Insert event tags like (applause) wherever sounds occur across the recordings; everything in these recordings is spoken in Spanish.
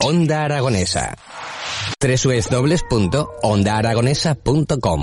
Onda Aragonesa. www.ondaaragonesa.com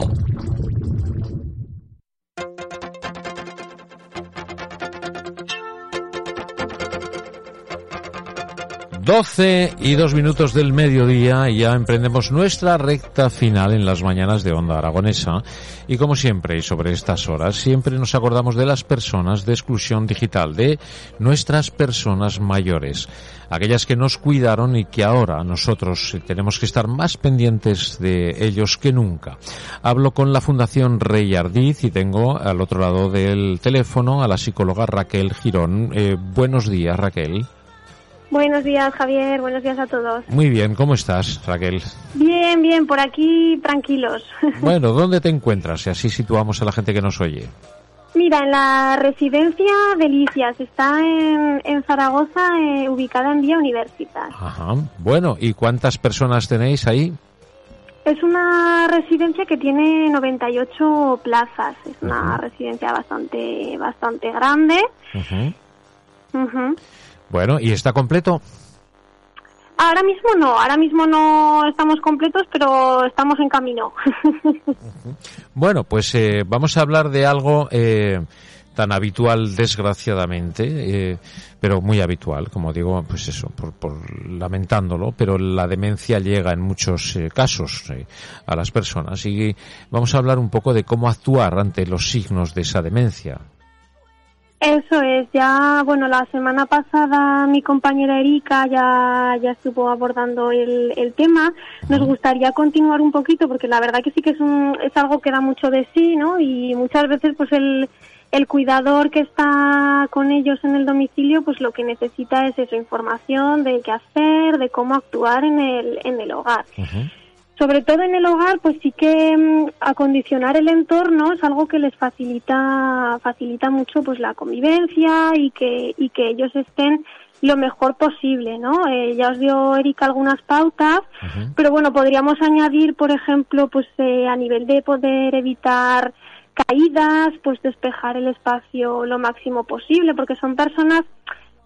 12 y dos minutos del mediodía y ya emprendemos nuestra recta final en las mañanas de Onda Aragonesa. Y como siempre, y sobre estas horas, siempre nos acordamos de las personas de exclusión digital, de nuestras personas mayores, aquellas que nos cuidaron y que ahora nosotros tenemos que estar más pendientes de ellos que nunca. Hablo con la Fundación Rey Ardiz y tengo al otro lado del teléfono a la psicóloga Raquel Girón. Eh, buenos días, Raquel. Buenos días, Javier. Buenos días a todos. Muy bien, ¿cómo estás, Raquel? Bien, bien, por aquí tranquilos. (laughs) Bueno, ¿dónde te encuentras? Y así situamos a la gente que nos oye. Mira, en la residencia Delicias, está en, en Zaragoza, eh, ubicada en Vía Universitas. Ajá. Bueno, ¿y cuántas personas tenéis ahí? Es una residencia que tiene 98 plazas. Es una residencia bastante, bastante grande. Ujú. Bueno, ¿y está completo? Ahora mismo no, ahora mismo no estamos completos, pero estamos en camino. (laughs) Bueno, pues eh, vamos a hablar de algo eh, tan habitual, desgraciadamente, eh, pero muy habitual, como digo, pues eso, por, por lamentándolo, pero la demencia llega en muchos eh, casos eh, a las personas y vamos a hablar un poco de cómo actuar ante los signos de esa demencia. Eso es, ya, bueno, la semana pasada mi compañera Erika ya, ya estuvo abordando el, el tema. Nos gustaría continuar un poquito porque la verdad que sí que es, un, es algo que da mucho de sí, ¿no? Y muchas veces pues el, el cuidador que está con ellos en el domicilio pues lo que necesita es esa información de qué hacer, de cómo actuar en el, en el hogar. Sobre todo en el hogar, pues sí que mm, acondicionar el entorno es algo que les facilita facilita mucho pues la convivencia y que y que ellos estén lo mejor posible, ¿no? Eh, ya os dio Erika algunas pautas, pero bueno, podríamos añadir, por ejemplo, pues eh, a nivel de poder evitar caídas, pues despejar el espacio lo máximo posible, porque son personas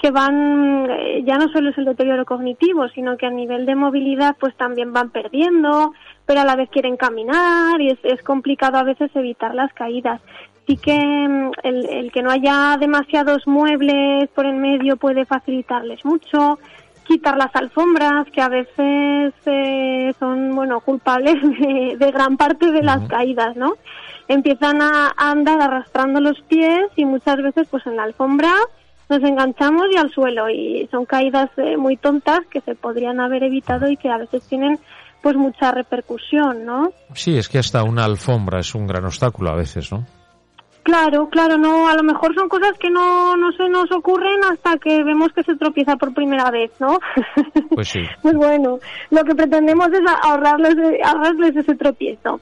que van, eh, ya no solo es el deterioro cognitivo, sino que a nivel de movilidad pues también van perdiendo, pero a la vez quieren caminar y es, es complicado a veces evitar las caídas. Sí que mm, el, el que no haya demasiados muebles por en medio puede facilitarles mucho, quitar las alfombras que a veces eh, son bueno culpables (laughs) de, de gran parte de las caídas, ¿no? Empiezan a, a andar arrastrando los pies y muchas veces pues en la alfombra nos enganchamos y al suelo y son caídas eh, muy tontas que se podrían haber evitado y que a veces tienen pues mucha repercusión, ¿no? Sí, es que hasta una alfombra es un gran obstáculo a veces, ¿no? Claro, claro, no, a lo mejor son cosas que no, no se nos ocurren hasta que vemos que se tropieza por primera vez, ¿no? (laughs) Pues sí. Pues bueno, lo que pretendemos es ahorrarles, ahorrarles ese tropiezo.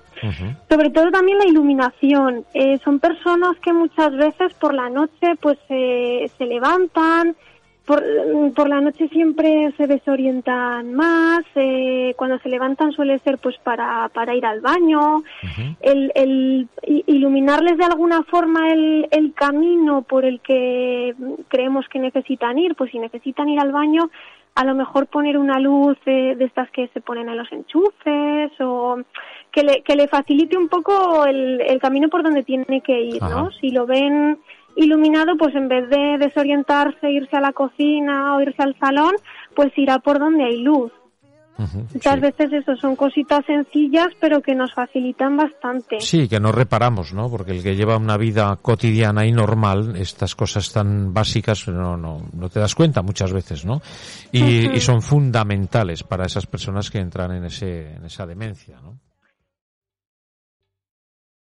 Sobre todo también la iluminación. Eh, son personas que muchas veces por la noche pues eh, se levantan, por, por la noche siempre se desorientan más, eh, cuando se levantan suele ser pues para, para ir al baño, el, el i- iluminarles de alguna forma el, el camino por el que creemos que necesitan ir, pues si necesitan ir al baño, a lo mejor poner una luz de estas que se ponen en los enchufes o que le, que le facilite un poco el, el camino por donde tiene que ir, Ajá. ¿no? Si lo ven iluminado, pues en vez de desorientarse, irse a la cocina o irse al salón, pues irá por donde hay luz. Muchas sí. veces eso son cositas sencillas, pero que nos facilitan bastante. Sí, que no reparamos, ¿no? Porque el que lleva una vida cotidiana y normal, estas cosas tan básicas no, no, no te das cuenta muchas veces, ¿no? Y, y son fundamentales para esas personas que entran en, ese, en esa demencia, ¿no?